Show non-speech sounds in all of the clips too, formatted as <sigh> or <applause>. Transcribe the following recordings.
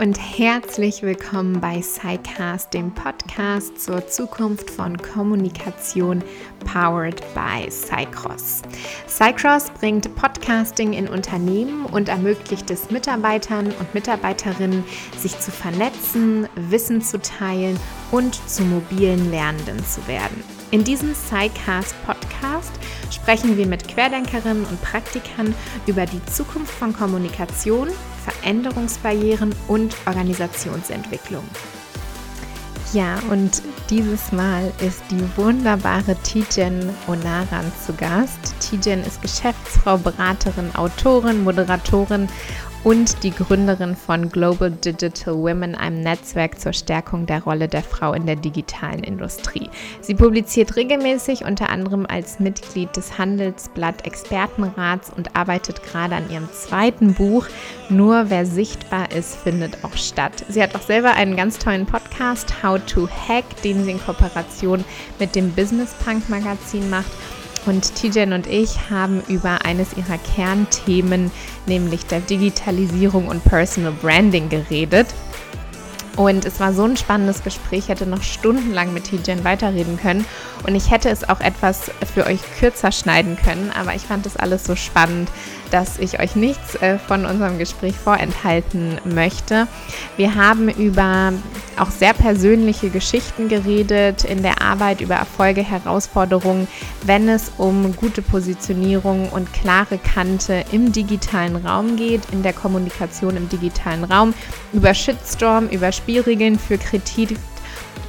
und herzlich willkommen bei SciCast, dem Podcast zur Zukunft von Kommunikation powered by Cycross. Cycross bringt Podcasting in Unternehmen und ermöglicht es Mitarbeitern und Mitarbeiterinnen, sich zu vernetzen, Wissen zu teilen und zu mobilen Lernenden zu werden. In diesem SciCast Podcast sprechen wir mit Querdenkerinnen und Praktikern über die Zukunft von Kommunikation, Veränderungsbarrieren und Organisationsentwicklung. Ja, und dieses Mal ist die wunderbare Tijen Onaran zu Gast. Tijen ist Geschäftsfrau, Beraterin, Autorin, Moderatorin und die Gründerin von Global Digital Women, einem Netzwerk zur Stärkung der Rolle der Frau in der digitalen Industrie. Sie publiziert regelmäßig unter anderem als Mitglied des Handelsblatt Expertenrats und arbeitet gerade an ihrem zweiten Buch Nur wer sichtbar ist, findet auch statt. Sie hat auch selber einen ganz tollen Podcast How to Hack, den sie in Kooperation mit dem Business Punk Magazin macht und Tijen und ich haben über eines ihrer Kernthemen, nämlich der Digitalisierung und Personal Branding, geredet. Und es war so ein spannendes Gespräch, ich hätte noch stundenlang mit Tijen weiterreden können. Und ich hätte es auch etwas für euch kürzer schneiden können, aber ich fand es alles so spannend, dass ich euch nichts äh, von unserem Gespräch vorenthalten möchte. Wir haben über auch sehr persönliche Geschichten geredet in der Arbeit, über Erfolge, Herausforderungen, wenn es um gute Positionierung und klare Kante im digitalen Raum geht, in der Kommunikation im digitalen Raum, über Shitstorm, über Spielregeln für Kritik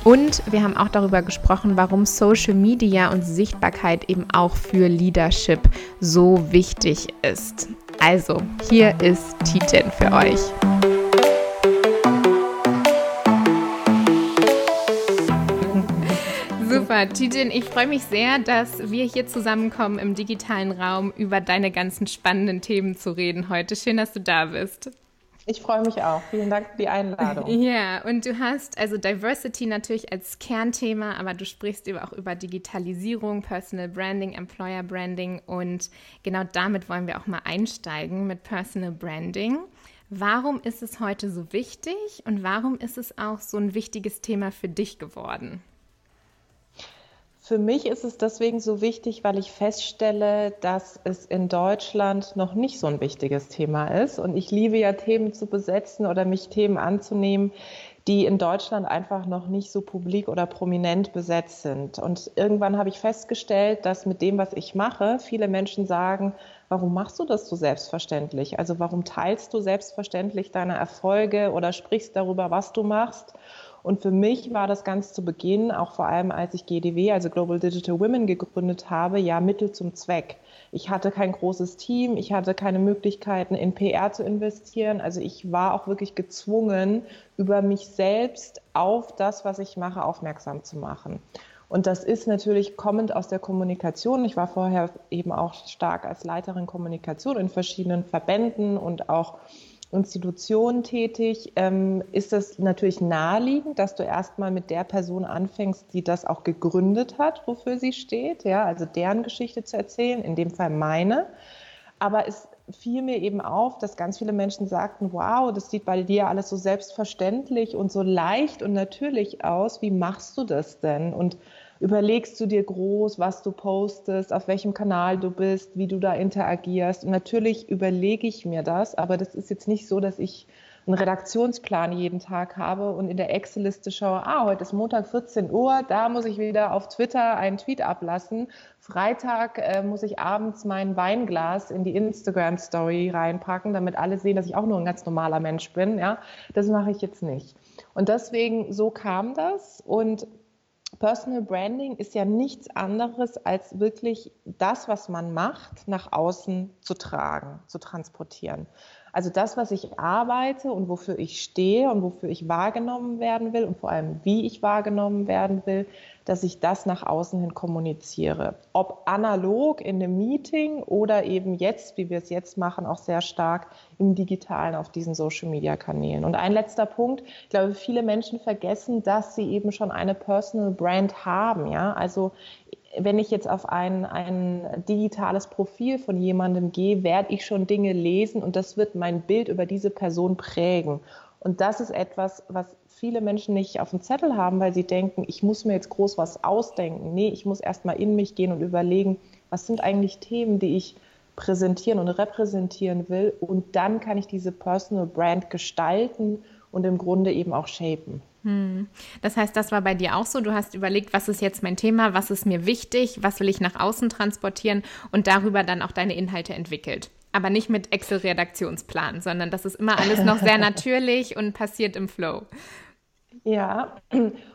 und wir haben auch darüber gesprochen, warum Social Media und Sichtbarkeit eben auch für Leadership so wichtig ist. Also, hier ist Titan für euch. Super, Tijan, ich freue mich sehr, dass wir hier zusammenkommen im digitalen Raum, über deine ganzen spannenden Themen zu reden heute. Schön, dass du da bist. Ich freue mich auch. Vielen Dank für die Einladung. <laughs> Ja, und du hast also Diversity natürlich als Kernthema, aber du sprichst eben auch über Digitalisierung, Personal Branding, Employer Branding und genau damit wollen wir auch mal einsteigen mit Personal Branding. Warum ist es heute so wichtig und warum ist es auch so ein wichtiges Thema für dich geworden? Für mich ist es deswegen so wichtig, weil ich feststelle, dass es in Deutschland noch nicht so ein wichtiges Thema ist. Und ich liebe ja Themen zu besetzen oder mich Themen anzunehmen, die in Deutschland einfach noch nicht so publik oder prominent besetzt sind. Und irgendwann habe ich festgestellt, dass mit dem, was ich mache, viele Menschen sagen, warum machst du das so selbstverständlich? Also warum teilst du selbstverständlich deine Erfolge oder sprichst darüber, was du machst? Und für mich war das ganz zu Beginn, auch vor allem als ich GDW, also Global Digital Women, gegründet habe, ja Mittel zum Zweck. Ich hatte kein großes Team, ich hatte keine Möglichkeiten, in PR zu investieren. Also ich war auch wirklich gezwungen, über mich selbst auf das, was ich mache, aufmerksam zu machen. Und das ist natürlich kommend aus der Kommunikation. Ich war vorher eben auch stark als Leiterin Kommunikation in verschiedenen Verbänden und auch Institutionen tätig, ähm, ist es natürlich naheliegend, dass du erstmal mit der Person anfängst, die das auch gegründet hat, wofür sie steht, ja, also deren Geschichte zu erzählen, in dem Fall meine. Aber es fiel mir eben auf, dass ganz viele Menschen sagten, wow, das sieht bei dir alles so selbstverständlich und so leicht und natürlich aus. Wie machst du das denn? Und überlegst du dir groß, was du postest, auf welchem Kanal du bist, wie du da interagierst. Und natürlich überlege ich mir das, aber das ist jetzt nicht so, dass ich einen Redaktionsplan jeden Tag habe und in der Excel-Liste schaue, ah, heute ist Montag 14 Uhr, da muss ich wieder auf Twitter einen Tweet ablassen. Freitag äh, muss ich abends mein Weinglas in die Instagram-Story reinpacken, damit alle sehen, dass ich auch nur ein ganz normaler Mensch bin. Ja, das mache ich jetzt nicht. Und deswegen, so kam das. Und Personal Branding ist ja nichts anderes als wirklich das, was man macht, nach außen zu tragen, zu transportieren. Also das, was ich arbeite und wofür ich stehe und wofür ich wahrgenommen werden will und vor allem wie ich wahrgenommen werden will, dass ich das nach außen hin kommuniziere. Ob analog in einem Meeting oder eben jetzt, wie wir es jetzt machen, auch sehr stark im digitalen auf diesen Social-Media-Kanälen. Und ein letzter Punkt, ich glaube, viele Menschen vergessen, dass sie eben schon eine Personal Brand haben. Ja, also wenn ich jetzt auf ein, ein digitales Profil von jemandem gehe, werde ich schon Dinge lesen und das wird mein Bild über diese Person prägen. Und das ist etwas, was viele Menschen nicht auf dem Zettel haben, weil sie denken, ich muss mir jetzt groß was ausdenken. Nee, ich muss erst mal in mich gehen und überlegen, was sind eigentlich Themen, die ich präsentieren und repräsentieren will. Und dann kann ich diese Personal Brand gestalten und im Grunde eben auch shapen. Hm. Das heißt, das war bei dir auch so. Du hast überlegt, was ist jetzt mein Thema, was ist mir wichtig, was will ich nach außen transportieren und darüber dann auch deine Inhalte entwickelt. Aber nicht mit Excel-Redaktionsplan, sondern das ist immer alles noch sehr <laughs> natürlich und passiert im Flow. Ja,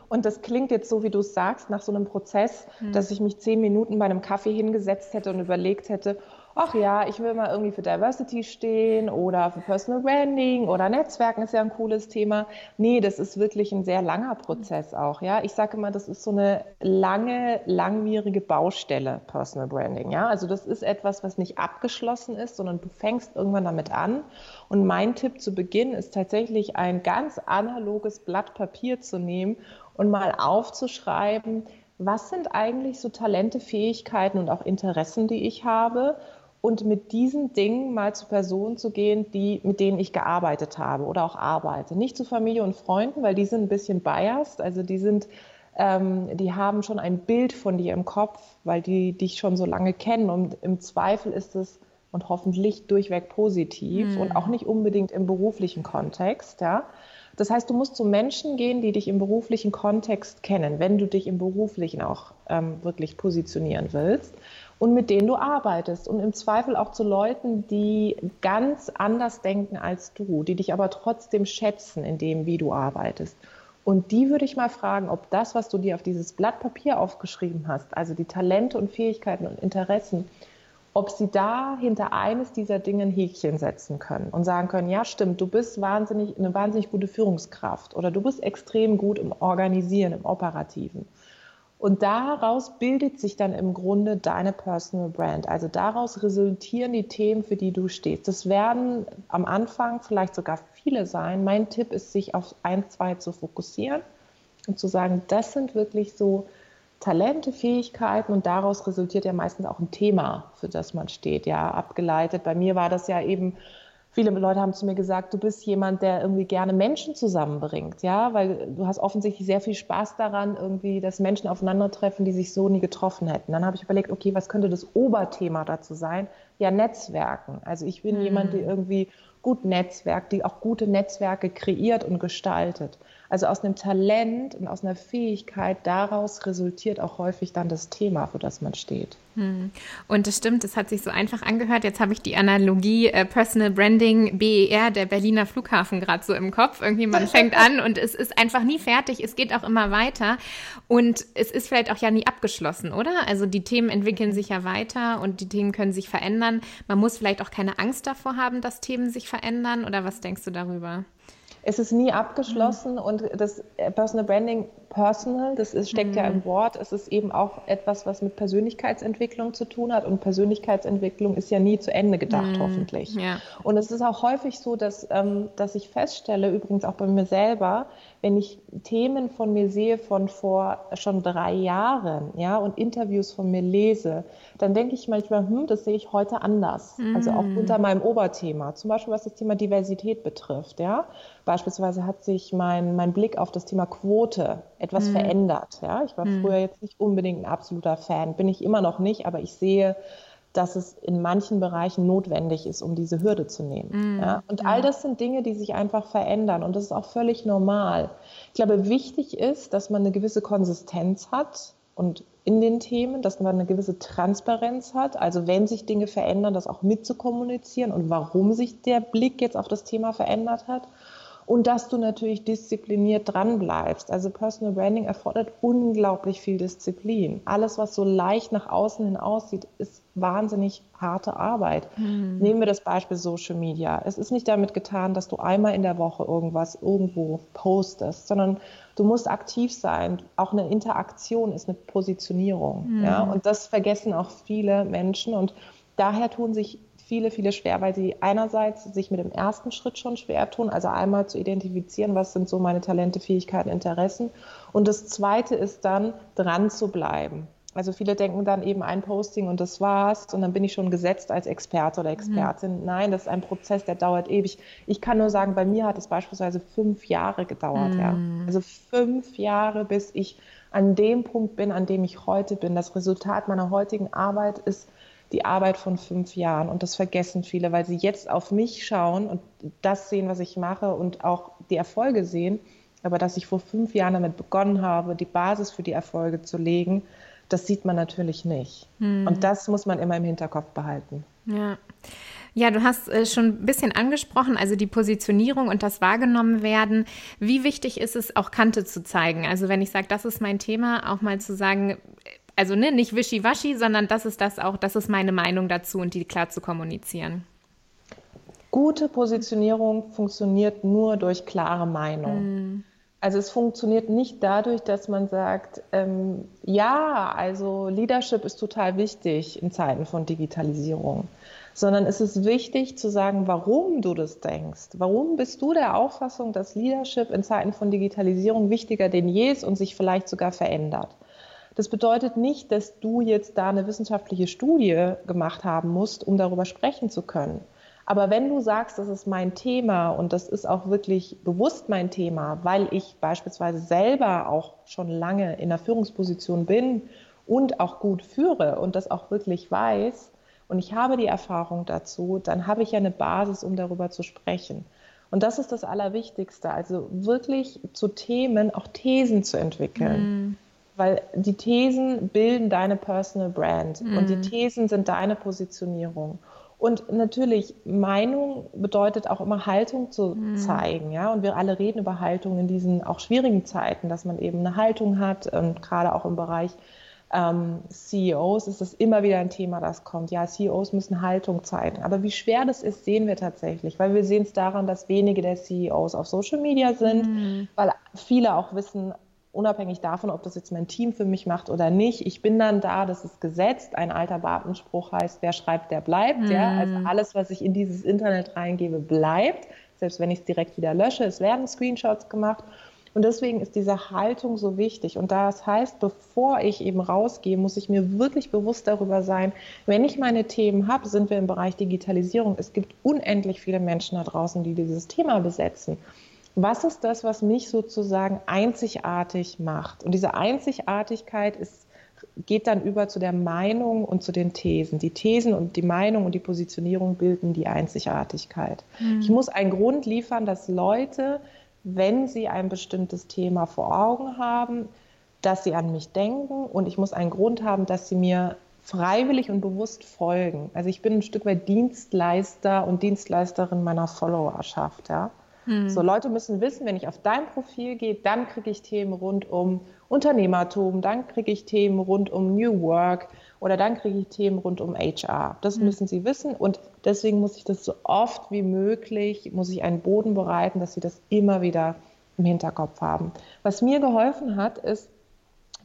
und das klingt jetzt so, wie du es sagst, nach so einem Prozess, hm. dass ich mich zehn Minuten bei einem Kaffee hingesetzt hätte und überlegt hätte, ach ja, ich will mal irgendwie für Diversity stehen oder für Personal Branding oder Netzwerken ist ja ein cooles Thema. Nee, das ist wirklich ein sehr langer Prozess auch, ja. Ich sage immer, das ist so eine lange, langwierige Baustelle, Personal Branding, ja. Also das ist etwas, was nicht abgeschlossen ist, sondern du fängst irgendwann damit an. Und mein Tipp zu Beginn ist tatsächlich ein ganz analoges Blatt Papier zu nehmen und mal aufzuschreiben, was sind eigentlich so Talente, Fähigkeiten und auch Interessen, die ich habe und mit diesen Dingen mal zu Personen zu gehen, die, mit denen ich gearbeitet habe oder auch arbeite. Nicht zu Familie und Freunden, weil die sind ein bisschen biased, also die sind, ähm, die haben schon ein Bild von dir im Kopf, weil die dich schon so lange kennen und im Zweifel ist es und hoffentlich durchweg positiv mhm. und auch nicht unbedingt im beruflichen Kontext, ja. Das heißt, du musst zu Menschen gehen, die dich im beruflichen Kontext kennen, wenn du dich im beruflichen auch ähm, wirklich positionieren willst und mit denen du arbeitest und im Zweifel auch zu Leuten, die ganz anders denken als du, die dich aber trotzdem schätzen in dem, wie du arbeitest. Und die würde ich mal fragen, ob das, was du dir auf dieses Blatt Papier aufgeschrieben hast, also die Talente und Fähigkeiten und Interessen, ob sie da hinter eines dieser Dinge ein Häkchen setzen können und sagen können, ja stimmt, du bist wahnsinnig, eine wahnsinnig gute Führungskraft oder du bist extrem gut im Organisieren, im Operativen. Und daraus bildet sich dann im Grunde deine Personal Brand. Also daraus resultieren die Themen, für die du stehst. Das werden am Anfang vielleicht sogar viele sein. Mein Tipp ist, sich auf ein, zwei zu fokussieren und zu sagen, das sind wirklich so Talente, Fähigkeiten und daraus resultiert ja meistens auch ein Thema, für das man steht, ja, abgeleitet. Bei mir war das ja eben Viele Leute haben zu mir gesagt, du bist jemand, der irgendwie gerne Menschen zusammenbringt, ja, weil du hast offensichtlich sehr viel Spaß daran, irgendwie, dass Menschen aufeinandertreffen, die sich so nie getroffen hätten. Dann habe ich überlegt, okay, was könnte das Oberthema dazu sein? Ja, Netzwerken. Also ich bin mhm. jemand, der irgendwie gut netzwerkt, die auch gute Netzwerke kreiert und gestaltet. Also aus einem Talent und aus einer Fähigkeit daraus resultiert auch häufig dann das Thema, für das man steht. Hm. Und das stimmt, es hat sich so einfach angehört. Jetzt habe ich die Analogie äh, Personal Branding BER, der Berliner Flughafen, gerade so im Kopf. Irgendwie man <laughs> fängt an und es ist einfach nie fertig. Es geht auch immer weiter. Und es ist vielleicht auch ja nie abgeschlossen, oder? Also die Themen entwickeln sich ja weiter und die Themen können sich verändern. Man muss vielleicht auch keine Angst davor haben, dass Themen sich verändern. Oder was denkst du darüber? Es ist nie abgeschlossen mhm. und das äh, Personal Branding personal, das ist, steckt mhm. ja im Wort, es ist eben auch etwas, was mit Persönlichkeitsentwicklung zu tun hat und Persönlichkeitsentwicklung ist ja nie zu Ende gedacht, mhm. hoffentlich. Ja. Und es ist auch häufig so, dass, ähm, dass ich feststelle, übrigens auch bei mir selber, wenn ich Themen von mir sehe von vor schon drei Jahren, ja, und Interviews von mir lese, dann denke ich manchmal, hm, das sehe ich heute anders. Also auch mhm. unter meinem Oberthema, zum Beispiel was das Thema Diversität betrifft, ja. Beispielsweise hat sich mein, mein Blick auf das Thema Quote etwas mhm. verändert. Ja? Ich war mhm. früher jetzt nicht unbedingt ein absoluter Fan, bin ich immer noch nicht, aber ich sehe, dass es in manchen Bereichen notwendig ist, um diese Hürde zu nehmen. Mhm. Ja? Und all das sind Dinge, die sich einfach verändern und das ist auch völlig normal. Ich glaube, wichtig ist, dass man eine gewisse Konsistenz hat und in den Themen, dass man eine gewisse Transparenz hat. Also wenn sich Dinge verändern, das auch mitzukommunizieren und warum sich der Blick jetzt auf das Thema verändert hat und dass du natürlich diszipliniert dran bleibst. Also Personal Branding erfordert unglaublich viel Disziplin. Alles, was so leicht nach außen hin aussieht, ist wahnsinnig harte Arbeit. Mhm. Nehmen wir das Beispiel Social Media. Es ist nicht damit getan, dass du einmal in der Woche irgendwas irgendwo postest, sondern du musst aktiv sein. Auch eine Interaktion ist eine Positionierung. Mhm. Ja? Und das vergessen auch viele Menschen und daher tun sich viele, viele schwer, weil sie einerseits sich mit dem ersten Schritt schon schwer tun, also einmal zu identifizieren, was sind so meine Talente, Fähigkeiten, Interessen. Und das zweite ist dann, dran zu bleiben. Also viele denken dann eben ein Posting und das war's und dann bin ich schon gesetzt als Experte oder Expertin. Mhm. Nein, das ist ein Prozess, der dauert ewig. Ich kann nur sagen, bei mir hat es beispielsweise fünf Jahre gedauert. Mhm. Ja. Also fünf Jahre, bis ich an dem Punkt bin, an dem ich heute bin. Das Resultat meiner heutigen Arbeit ist die Arbeit von fünf Jahren und das vergessen viele, weil sie jetzt auf mich schauen und das sehen, was ich mache und auch die Erfolge sehen. Aber dass ich vor fünf Jahren damit begonnen habe, die Basis für die Erfolge zu legen, das sieht man natürlich nicht. Hm. Und das muss man immer im Hinterkopf behalten. Ja. Ja, du hast äh, schon ein bisschen angesprochen, also die Positionierung und das wahrgenommen werden. Wie wichtig ist es, auch Kante zu zeigen? Also wenn ich sage, das ist mein Thema, auch mal zu sagen, also ne, nicht wischiwaschi, sondern das ist das auch, das ist meine Meinung dazu und die klar zu kommunizieren. Gute Positionierung funktioniert nur durch klare Meinung. Hm. Also es funktioniert nicht dadurch, dass man sagt, ähm, ja, also Leadership ist total wichtig in Zeiten von Digitalisierung, sondern es ist wichtig zu sagen, warum du das denkst. Warum bist du der Auffassung, dass Leadership in Zeiten von Digitalisierung wichtiger denn je ist und sich vielleicht sogar verändert? Das bedeutet nicht, dass du jetzt da eine wissenschaftliche Studie gemacht haben musst, um darüber sprechen zu können. Aber wenn du sagst, das ist mein Thema und das ist auch wirklich bewusst mein Thema, weil ich beispielsweise selber auch schon lange in der Führungsposition bin und auch gut führe und das auch wirklich weiß und ich habe die Erfahrung dazu, dann habe ich ja eine Basis, um darüber zu sprechen. Und das ist das Allerwichtigste, also wirklich zu Themen auch Thesen zu entwickeln. Mm. Weil die Thesen bilden deine Personal Brand mm. und die Thesen sind deine Positionierung. Und natürlich, Meinung bedeutet auch immer Haltung zu mhm. zeigen, ja. Und wir alle reden über Haltung in diesen auch schwierigen Zeiten, dass man eben eine Haltung hat und gerade auch im Bereich ähm, CEOs ist das immer wieder ein Thema, das kommt. Ja, CEOs müssen Haltung zeigen. Aber wie schwer das ist, sehen wir tatsächlich, weil wir sehen es daran, dass wenige der CEOs auf Social Media sind, mhm. weil viele auch wissen, unabhängig davon, ob das jetzt mein Team für mich macht oder nicht. Ich bin dann da, das ist gesetzt. Ein alter Bartenspruch heißt, wer schreibt, der bleibt. Mhm. Ja? Also alles, was ich in dieses Internet reingebe, bleibt. Selbst wenn ich es direkt wieder lösche, es werden Screenshots gemacht. Und deswegen ist diese Haltung so wichtig. Und das heißt, bevor ich eben rausgehe, muss ich mir wirklich bewusst darüber sein, wenn ich meine Themen habe, sind wir im Bereich Digitalisierung. Es gibt unendlich viele Menschen da draußen, die dieses Thema besetzen was ist das, was mich sozusagen einzigartig macht? Und diese Einzigartigkeit ist, geht dann über zu der Meinung und zu den Thesen. Die Thesen und die Meinung und die Positionierung bilden die Einzigartigkeit. Mhm. Ich muss einen Grund liefern, dass Leute, wenn sie ein bestimmtes Thema vor Augen haben, dass sie an mich denken und ich muss einen Grund haben, dass sie mir freiwillig und bewusst folgen. Also ich bin ein Stück weit Dienstleister und Dienstleisterin meiner Followerschaft, ja. Hm. So, Leute müssen wissen, wenn ich auf dein Profil gehe, dann kriege ich Themen rund um Unternehmertum, dann kriege ich Themen rund um New Work oder dann kriege ich Themen rund um HR. Das hm. müssen sie wissen und deswegen muss ich das so oft wie möglich, muss ich einen Boden bereiten, dass sie das immer wieder im Hinterkopf haben. Was mir geholfen hat, ist,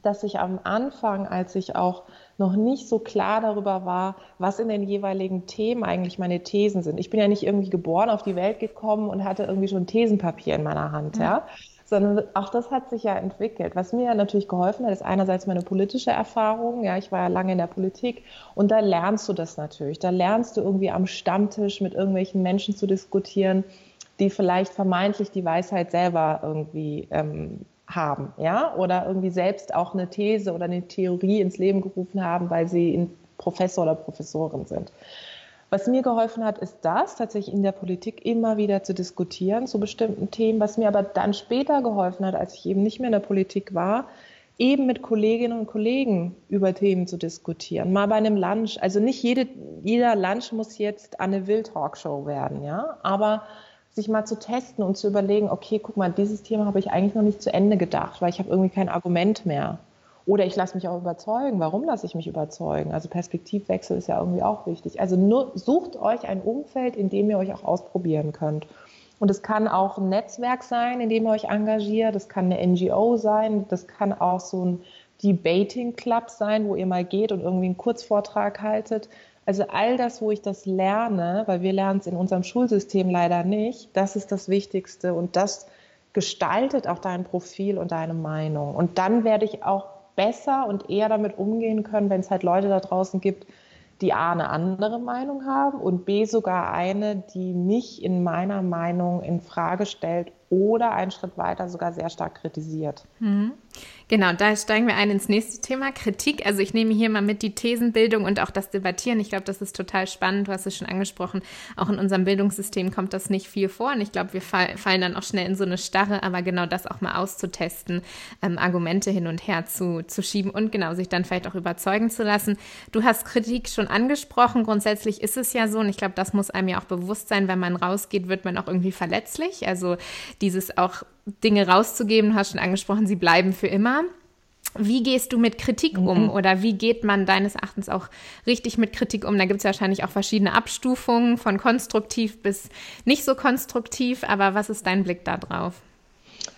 dass ich am Anfang, als ich auch noch nicht so klar darüber war, was in den jeweiligen Themen eigentlich meine Thesen sind. Ich bin ja nicht irgendwie geboren, auf die Welt gekommen und hatte irgendwie schon Thesenpapier in meiner Hand, mhm. ja. Sondern auch das hat sich ja entwickelt. Was mir ja natürlich geholfen hat, ist einerseits meine politische Erfahrung. Ja, ich war ja lange in der Politik und da lernst du das natürlich. Da lernst du irgendwie am Stammtisch mit irgendwelchen Menschen zu diskutieren, die vielleicht vermeintlich die Weisheit selber irgendwie ähm, haben, ja, oder irgendwie selbst auch eine These oder eine Theorie ins Leben gerufen haben, weil sie Professor oder Professorin sind. Was mir geholfen hat, ist das, tatsächlich in der Politik immer wieder zu diskutieren zu bestimmten Themen. Was mir aber dann später geholfen hat, als ich eben nicht mehr in der Politik war, eben mit Kolleginnen und Kollegen über Themen zu diskutieren. Mal bei einem Lunch. Also nicht jede, jeder Lunch muss jetzt eine Wild-Talkshow werden, ja, aber sich mal zu testen und zu überlegen, okay, guck mal, dieses Thema habe ich eigentlich noch nicht zu Ende gedacht, weil ich habe irgendwie kein Argument mehr. Oder ich lasse mich auch überzeugen. Warum lasse ich mich überzeugen? Also Perspektivwechsel ist ja irgendwie auch wichtig. Also nur, sucht euch ein Umfeld, in dem ihr euch auch ausprobieren könnt. Und es kann auch ein Netzwerk sein, in dem ihr euch engagiert. Das kann eine NGO sein. Das kann auch so ein Debating Club sein, wo ihr mal geht und irgendwie einen Kurzvortrag haltet. Also all das, wo ich das lerne, weil wir lernen es in unserem Schulsystem leider nicht, das ist das Wichtigste und das gestaltet auch dein Profil und deine Meinung. Und dann werde ich auch besser und eher damit umgehen können, wenn es halt Leute da draußen gibt, die A eine andere Meinung haben und B sogar eine, die mich in meiner Meinung in Frage stellt oder einen Schritt weiter sogar sehr stark kritisiert. Mhm. Genau, da steigen wir ein ins nächste Thema, Kritik. Also ich nehme hier mal mit die Thesenbildung und auch das Debattieren. Ich glaube, das ist total spannend. Du hast es schon angesprochen. Auch in unserem Bildungssystem kommt das nicht viel vor. Und ich glaube, wir fall, fallen dann auch schnell in so eine Starre. Aber genau das auch mal auszutesten, ähm, Argumente hin und her zu, zu schieben und genau sich dann vielleicht auch überzeugen zu lassen. Du hast Kritik schon angesprochen. Grundsätzlich ist es ja so. Und ich glaube, das muss einem ja auch bewusst sein. Wenn man rausgeht, wird man auch irgendwie verletzlich. Also dieses auch Dinge rauszugeben, du hast schon angesprochen, sie bleiben für immer. Wie gehst du mit Kritik um mhm. oder wie geht man deines Erachtens auch richtig mit Kritik um? Da gibt es wahrscheinlich auch verschiedene Abstufungen von konstruktiv bis nicht so konstruktiv, aber was ist dein Blick da drauf?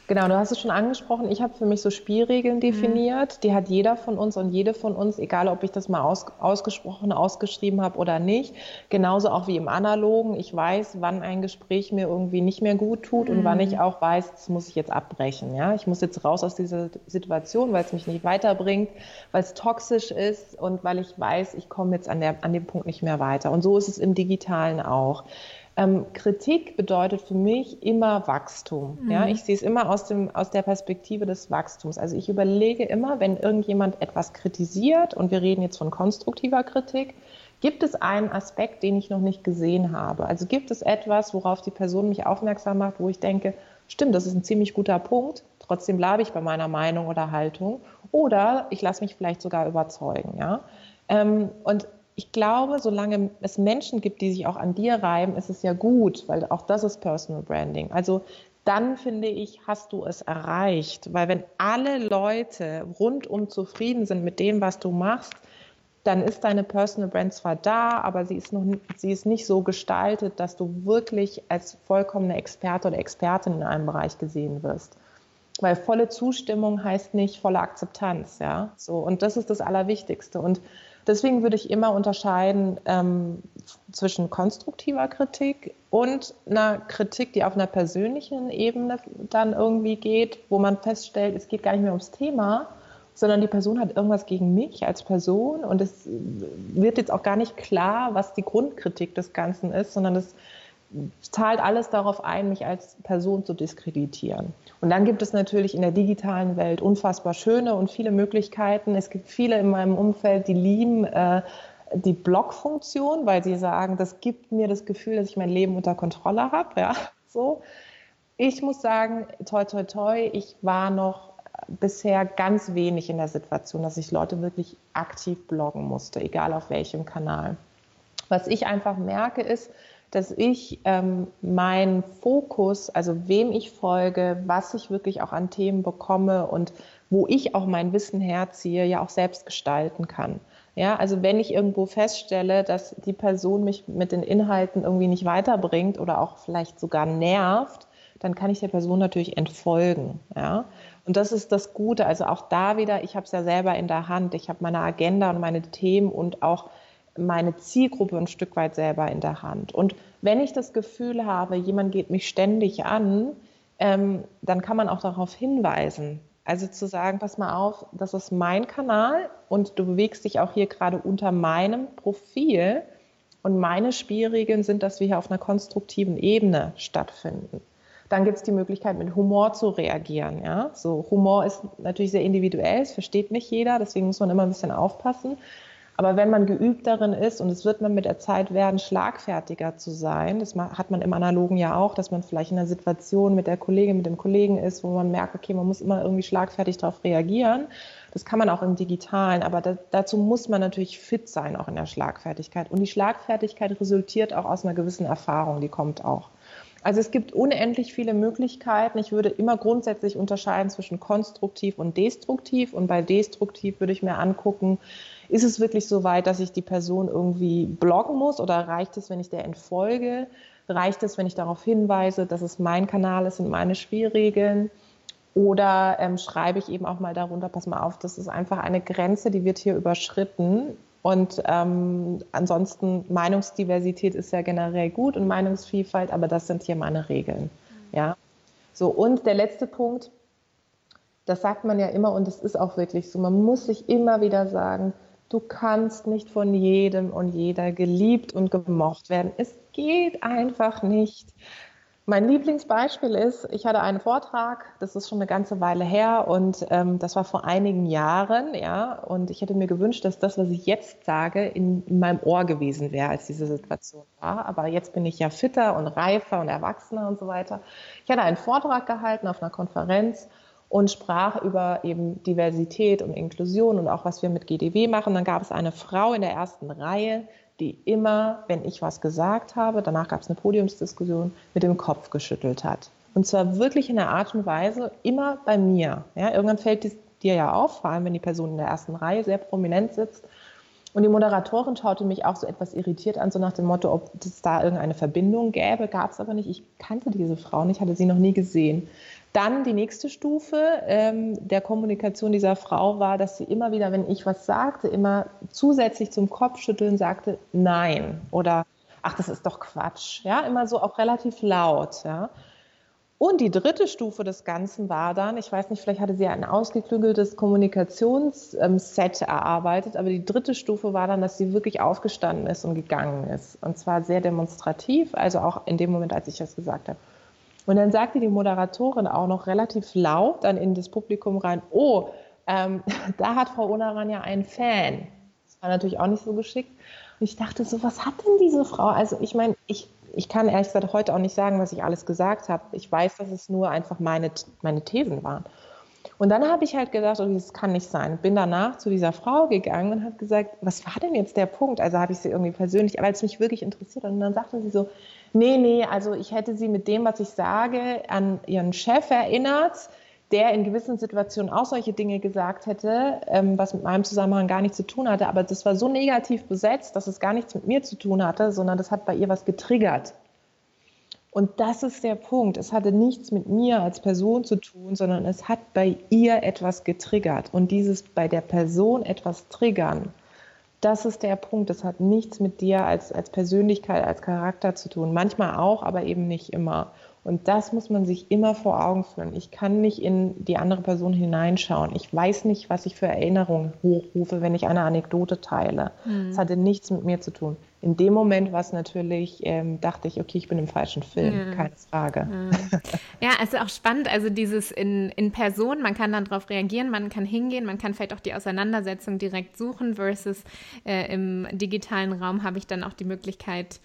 Genau, du hast es schon angesprochen. Ich habe für mich so Spielregeln definiert. Mhm. Die hat jeder von uns und jede von uns, egal ob ich das mal aus, ausgesprochen, ausgeschrieben habe oder nicht. Genauso auch wie im Analogen. Ich weiß, wann ein Gespräch mir irgendwie nicht mehr gut tut mhm. und wann ich mhm. auch weiß, das muss ich jetzt abbrechen. Ja? Ich muss jetzt raus aus dieser Situation, weil es mich nicht weiterbringt, weil es toxisch ist und weil ich weiß, ich komme jetzt an, der, an dem Punkt nicht mehr weiter. Und so ist es im Digitalen auch. Ähm, Kritik bedeutet für mich immer Wachstum. Mhm. Ja, ich sehe es immer aus, dem, aus der Perspektive des Wachstums. Also ich überlege immer, wenn irgendjemand etwas kritisiert, und wir reden jetzt von konstruktiver Kritik, gibt es einen Aspekt, den ich noch nicht gesehen habe? Also gibt es etwas, worauf die Person mich aufmerksam macht, wo ich denke, stimmt, das ist ein ziemlich guter Punkt, trotzdem bleibe ich bei meiner Meinung oder Haltung. Oder ich lasse mich vielleicht sogar überzeugen. Ja? Ähm, und ich glaube, solange es Menschen gibt, die sich auch an dir reiben, ist es ja gut, weil auch das ist Personal Branding. Also dann finde ich, hast du es erreicht. Weil wenn alle Leute rundum zufrieden sind mit dem, was du machst, dann ist deine Personal Brand zwar da, aber sie ist, noch, sie ist nicht so gestaltet, dass du wirklich als vollkommene Experte oder Expertin in einem Bereich gesehen wirst. Weil volle Zustimmung heißt nicht volle Akzeptanz, ja. So, und das ist das Allerwichtigste. Und Deswegen würde ich immer unterscheiden ähm, zwischen konstruktiver Kritik und einer Kritik, die auf einer persönlichen Ebene dann irgendwie geht, wo man feststellt, es geht gar nicht mehr ums Thema, sondern die Person hat irgendwas gegen mich als Person und es wird jetzt auch gar nicht klar, was die Grundkritik des Ganzen ist, sondern es zahlt alles darauf ein, mich als Person zu diskreditieren. Und dann gibt es natürlich in der digitalen Welt unfassbar schöne und viele Möglichkeiten. Es gibt viele in meinem Umfeld, die lieben äh, die Blog-Funktion, weil sie sagen, das gibt mir das Gefühl, dass ich mein Leben unter Kontrolle habe. Ja, <laughs> so. Ich muss sagen, toi, toi, toi, ich war noch bisher ganz wenig in der Situation, dass ich Leute wirklich aktiv bloggen musste, egal auf welchem Kanal. Was ich einfach merke, ist, dass ich ähm, meinen Fokus, also wem ich folge, was ich wirklich auch an Themen bekomme und wo ich auch mein Wissen herziehe, ja auch selbst gestalten kann. Ja, also wenn ich irgendwo feststelle, dass die Person mich mit den Inhalten irgendwie nicht weiterbringt oder auch vielleicht sogar nervt, dann kann ich der Person natürlich entfolgen. Ja, und das ist das Gute. Also auch da wieder, ich habe es ja selber in der Hand. Ich habe meine Agenda und meine Themen und auch meine Zielgruppe ein Stück weit selber in der Hand. Und wenn ich das Gefühl habe, jemand geht mich ständig an, ähm, dann kann man auch darauf hinweisen. Also zu sagen, pass mal auf, das ist mein Kanal und du bewegst dich auch hier gerade unter meinem Profil. Und meine Spielregeln sind, dass wir hier auf einer konstruktiven Ebene stattfinden. Dann gibt es die Möglichkeit, mit Humor zu reagieren. Ja? So, Humor ist natürlich sehr individuell, es versteht nicht jeder, deswegen muss man immer ein bisschen aufpassen. Aber wenn man geübt darin ist, und es wird man mit der Zeit werden, schlagfertiger zu sein, das hat man im Analogen ja auch, dass man vielleicht in einer Situation mit der Kollegin, mit dem Kollegen ist, wo man merkt, okay, man muss immer irgendwie schlagfertig darauf reagieren. Das kann man auch im Digitalen, aber da, dazu muss man natürlich fit sein, auch in der Schlagfertigkeit. Und die Schlagfertigkeit resultiert auch aus einer gewissen Erfahrung, die kommt auch. Also es gibt unendlich viele Möglichkeiten. Ich würde immer grundsätzlich unterscheiden zwischen konstruktiv und destruktiv. Und bei destruktiv würde ich mir angucken, ist es wirklich so weit, dass ich die Person irgendwie bloggen muss oder reicht es, wenn ich der entfolge? Reicht es, wenn ich darauf hinweise, dass es mein Kanal ist und meine Spielregeln? Oder ähm, schreibe ich eben auch mal darunter, pass mal auf, das ist einfach eine Grenze, die wird hier überschritten. Und ähm, ansonsten Meinungsdiversität ist ja generell gut und Meinungsvielfalt, aber das sind hier meine Regeln. Ja. So, und der letzte Punkt, das sagt man ja immer und es ist auch wirklich so. Man muss sich immer wieder sagen, du kannst nicht von jedem und jeder geliebt und gemocht werden. Es geht einfach nicht. Mein Lieblingsbeispiel ist, ich hatte einen Vortrag, das ist schon eine ganze Weile her und ähm, das war vor einigen Jahren, ja, und ich hätte mir gewünscht, dass das, was ich jetzt sage, in, in meinem Ohr gewesen wäre, als diese Situation war. Aber jetzt bin ich ja fitter und reifer und erwachsener und so weiter. Ich hatte einen Vortrag gehalten auf einer Konferenz und sprach über eben Diversität und Inklusion und auch was wir mit GDW machen. Dann gab es eine Frau in der ersten Reihe, die immer, wenn ich was gesagt habe, danach gab es eine Podiumsdiskussion, mit dem Kopf geschüttelt hat. Und zwar wirklich in der Art und Weise immer bei mir. Ja, irgendwann fällt es dir ja auf, vor allem wenn die Person in der ersten Reihe sehr prominent sitzt. Und die Moderatorin schaute mich auch so etwas irritiert an, so nach dem Motto, ob es da irgendeine Verbindung gäbe. Gab es aber nicht. Ich kannte diese Frau nicht, hatte sie noch nie gesehen. Dann die nächste Stufe ähm, der Kommunikation dieser Frau war, dass sie immer wieder, wenn ich was sagte, immer zusätzlich zum Kopfschütteln sagte, nein oder ach, das ist doch Quatsch. Ja, immer so auch relativ laut. Ja. Und die dritte Stufe des Ganzen war dann, ich weiß nicht, vielleicht hatte sie ein ausgeklügeltes Kommunikationsset erarbeitet, aber die dritte Stufe war dann, dass sie wirklich aufgestanden ist und gegangen ist. Und zwar sehr demonstrativ, also auch in dem Moment, als ich das gesagt habe. Und dann sagte die Moderatorin auch noch relativ laut dann in das Publikum rein, oh, ähm, <laughs> da hat Frau Unaran ja einen Fan. Das war natürlich auch nicht so geschickt. Und ich dachte so, was hat denn diese Frau? Also ich meine, ich, ich kann ehrlich gesagt heute auch nicht sagen, was ich alles gesagt habe. Ich weiß, dass es nur einfach meine, meine Thesen waren. Und dann habe ich halt gedacht, okay, das kann nicht sein. Bin danach zu dieser Frau gegangen und habe gesagt, was war denn jetzt der Punkt? Also habe ich sie irgendwie persönlich, weil es mich wirklich interessiert. Und dann sagte sie so, nee, nee, also ich hätte sie mit dem, was ich sage, an ihren Chef erinnert, der in gewissen Situationen auch solche Dinge gesagt hätte, ähm, was mit meinem Zusammenhang gar nichts zu tun hatte. Aber das war so negativ besetzt, dass es gar nichts mit mir zu tun hatte, sondern das hat bei ihr was getriggert. Und das ist der Punkt. Es hatte nichts mit mir als Person zu tun, sondern es hat bei ihr etwas getriggert. Und dieses bei der Person etwas triggern, das ist der Punkt. Das hat nichts mit dir als, als Persönlichkeit, als Charakter zu tun. Manchmal auch, aber eben nicht immer. Und das muss man sich immer vor Augen führen. Ich kann nicht in die andere Person hineinschauen. Ich weiß nicht, was ich für Erinnerungen hochrufe, wenn ich eine Anekdote teile. Mhm. hatte nichts mit mir zu tun. In dem Moment war es natürlich, ähm, dachte ich, okay, ich bin im falschen Film, mhm. keine Frage. Mhm. Ja, also auch spannend, also dieses in, in Person, man kann dann darauf reagieren, man kann hingehen, man kann vielleicht auch die Auseinandersetzung direkt suchen, versus äh, im digitalen Raum habe ich dann auch die Möglichkeit,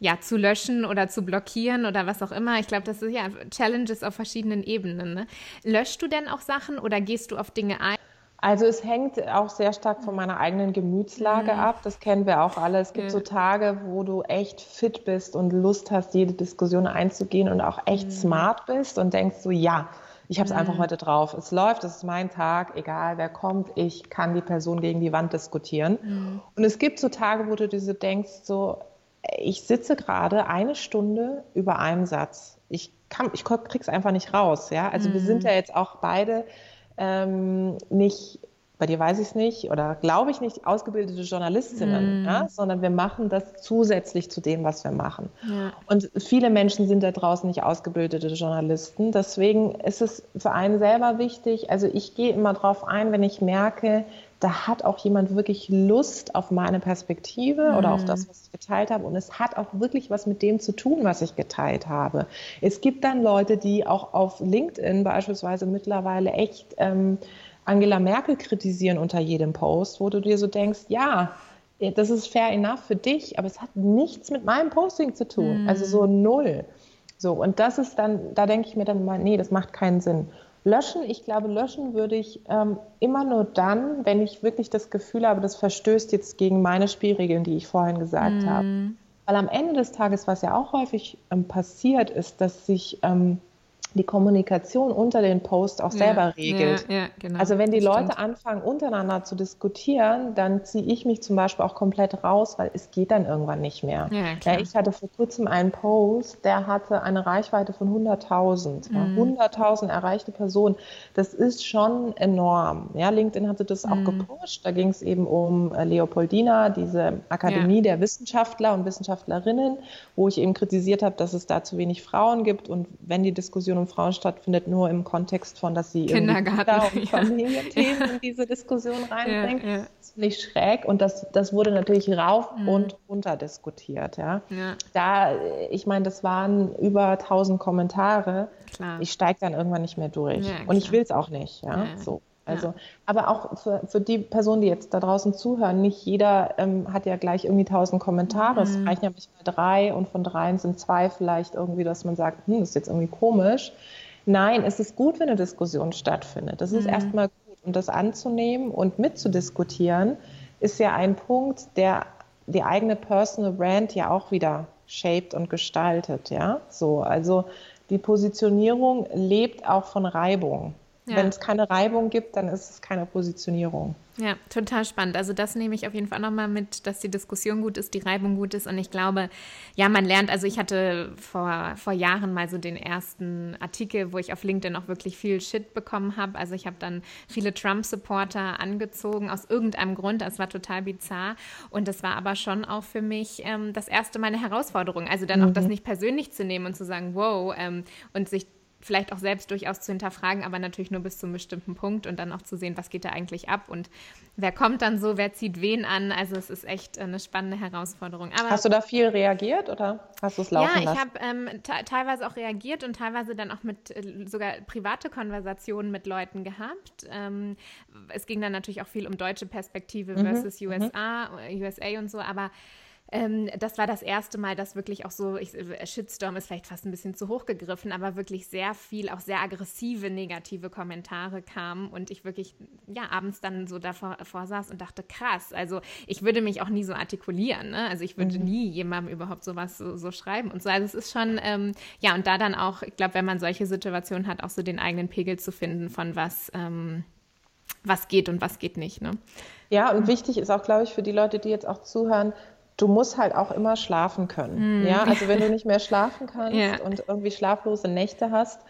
ja, zu löschen oder zu blockieren oder was auch immer. Ich glaube, das ist ja Challenges auf verschiedenen Ebenen. Ne? Löschst du denn auch Sachen oder gehst du auf Dinge ein? Also es hängt auch sehr stark von meiner eigenen Gemütslage mhm. ab. Das kennen wir auch alle. Es gibt ja. so Tage, wo du echt fit bist und Lust hast, jede Diskussion einzugehen und auch echt mhm. smart bist und denkst so, ja, ich habe es mhm. einfach heute drauf. Es läuft, es ist mein Tag, egal wer kommt, ich kann die Person gegen die Wand diskutieren. Mhm. Und es gibt so Tage, wo du dir so denkst, so, ich sitze gerade eine Stunde über einen Satz. Ich, kann, ich krieg's einfach nicht raus. Ja? Also wir sind mhm. ja jetzt auch beide ähm, nicht bei dir weiß ich es nicht oder glaube ich nicht, ausgebildete Journalistinnen, mm. ja, sondern wir machen das zusätzlich zu dem, was wir machen. Ja. Und viele Menschen sind da draußen nicht ausgebildete Journalisten. Deswegen ist es für einen selber wichtig, also ich gehe immer darauf ein, wenn ich merke, da hat auch jemand wirklich Lust auf meine Perspektive mm. oder auf das, was ich geteilt habe. Und es hat auch wirklich was mit dem zu tun, was ich geteilt habe. Es gibt dann Leute, die auch auf LinkedIn beispielsweise mittlerweile echt ähm, Angela Merkel kritisieren unter jedem Post, wo du dir so denkst, ja, das ist fair enough für dich, aber es hat nichts mit meinem Posting zu tun. Mm. Also so null. So, und das ist dann, da denke ich mir dann mal, nee, das macht keinen Sinn. Löschen, ich glaube, löschen würde ich ähm, immer nur dann, wenn ich wirklich das Gefühl habe, das verstößt jetzt gegen meine Spielregeln, die ich vorhin gesagt mm. habe. Weil am Ende des Tages, was ja auch häufig ähm, passiert, ist, dass sich ähm, die Kommunikation unter den Posts auch selber ja, regelt. Ja, ja, genau, also wenn die Leute stimmt. anfangen, untereinander zu diskutieren, dann ziehe ich mich zum Beispiel auch komplett raus, weil es geht dann irgendwann nicht mehr. Ich hatte vor kurzem einen Post, der hatte eine Reichweite von 100.000. Mhm. 100.000 erreichte Personen. Das ist schon enorm. Ja, LinkedIn hatte das mhm. auch gepusht. Da ging es eben um äh, Leopoldina, diese Akademie der Wissenschaftler und Wissenschaftlerinnen, wo ich eben kritisiert habe, dass es da zu wenig Frauen gibt und wenn die Diskussion um von Frauen stattfindet, nur im Kontext von, dass sie Kindergarten und <laughs> Familienthemen ja. in diese Diskussion reinbringen. Ja, ja. Das finde ich schräg und das, das wurde natürlich rauf mhm. und runter diskutiert. Ja. Da, ich meine, das waren über 1000 Kommentare. Klar. Ich steige dann irgendwann nicht mehr durch. und ich will es auch nicht. Ja. So. Also, ja. aber auch für, für die Personen, die jetzt da draußen zuhören, nicht jeder ähm, hat ja gleich irgendwie tausend Kommentare. Mhm. Es reichen ja manchmal drei und von dreien sind zwei vielleicht irgendwie, dass man sagt, hm, das ist jetzt irgendwie komisch. Nein, es ist gut, wenn eine Diskussion stattfindet. Das ist mhm. erstmal gut. Und das anzunehmen und mitzudiskutieren, ist ja ein Punkt, der die eigene Personal Brand ja auch wieder shaped und gestaltet. Ja, so. Also, die Positionierung lebt auch von Reibung. Ja. Wenn es keine Reibung gibt, dann ist es keine Positionierung. Ja, total spannend. Also das nehme ich auf jeden Fall nochmal mit, dass die Diskussion gut ist, die Reibung gut ist. Und ich glaube, ja, man lernt, also ich hatte vor, vor Jahren mal so den ersten Artikel, wo ich auf LinkedIn auch wirklich viel Shit bekommen habe. Also ich habe dann viele Trump-Supporter angezogen, aus irgendeinem Grund. Das war total bizarr. Und das war aber schon auch für mich ähm, das erste Mal eine Herausforderung. Also dann mhm. auch das nicht persönlich zu nehmen und zu sagen, wow, ähm, und sich vielleicht auch selbst durchaus zu hinterfragen, aber natürlich nur bis zu einem bestimmten Punkt und dann auch zu sehen, was geht da eigentlich ab und wer kommt dann so, wer zieht wen an. Also es ist echt eine spannende Herausforderung. Aber hast du da viel reagiert oder hast du es laufen lassen? Ja, ich habe ähm, teilweise auch reagiert und teilweise dann auch mit äh, sogar private Konversationen mit Leuten gehabt. Ähm, es ging dann natürlich auch viel um deutsche Perspektive mhm. versus USA, mhm. USA und so, aber ähm, das war das erste Mal, dass wirklich auch so, ich, äh, Shitstorm ist vielleicht fast ein bisschen zu hoch gegriffen, aber wirklich sehr viel, auch sehr aggressive, negative Kommentare kamen und ich wirklich, ja, abends dann so davor, davor saß und dachte, krass, also ich würde mich auch nie so artikulieren, ne? also ich würde mhm. nie jemandem überhaupt sowas so, so schreiben und so, also es ist schon, ähm, ja, und da dann auch, ich glaube, wenn man solche Situationen hat, auch so den eigenen Pegel zu finden von was, ähm, was geht und was geht nicht. Ne? Ja, und wichtig ist auch, glaube ich, für die Leute, die jetzt auch zuhören, du musst halt auch immer schlafen können. Mm. Ja, also wenn du nicht mehr schlafen <laughs> kannst ja. und irgendwie schlaflose Nächte hast,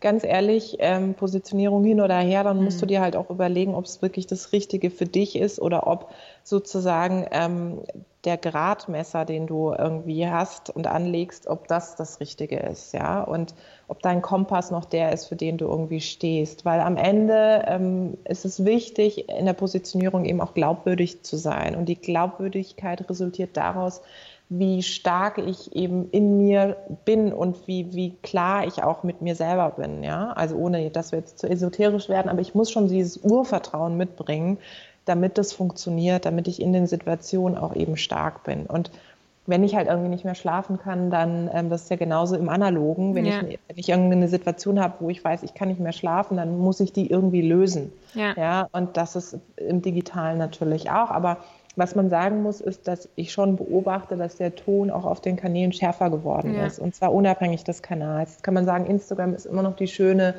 ganz ehrlich, ähm, Positionierung hin oder her, dann musst mm. du dir halt auch überlegen, ob es wirklich das Richtige für dich ist oder ob sozusagen ähm, der Gradmesser, den du irgendwie hast und anlegst, ob das das Richtige ist, ja, und ob dein Kompass noch der ist, für den du irgendwie stehst, weil am Ende ähm, ist es wichtig, in der Positionierung eben auch glaubwürdig zu sein. Und die Glaubwürdigkeit resultiert daraus, wie stark ich eben in mir bin und wie, wie klar ich auch mit mir selber bin, ja, also ohne, dass wir jetzt zu esoterisch werden, aber ich muss schon dieses Urvertrauen mitbringen, damit das funktioniert, damit ich in den Situationen auch eben stark bin. Und wenn ich halt irgendwie nicht mehr schlafen kann, dann, ähm, das ist ja genauso im Analogen, wenn, ja. ich, wenn ich irgendeine Situation habe, wo ich weiß, ich kann nicht mehr schlafen, dann muss ich die irgendwie lösen. Ja. ja. Und das ist im Digitalen natürlich auch. Aber was man sagen muss, ist, dass ich schon beobachte, dass der Ton auch auf den Kanälen schärfer geworden ja. ist. Und zwar unabhängig des Kanals. Jetzt kann man sagen, Instagram ist immer noch die schöne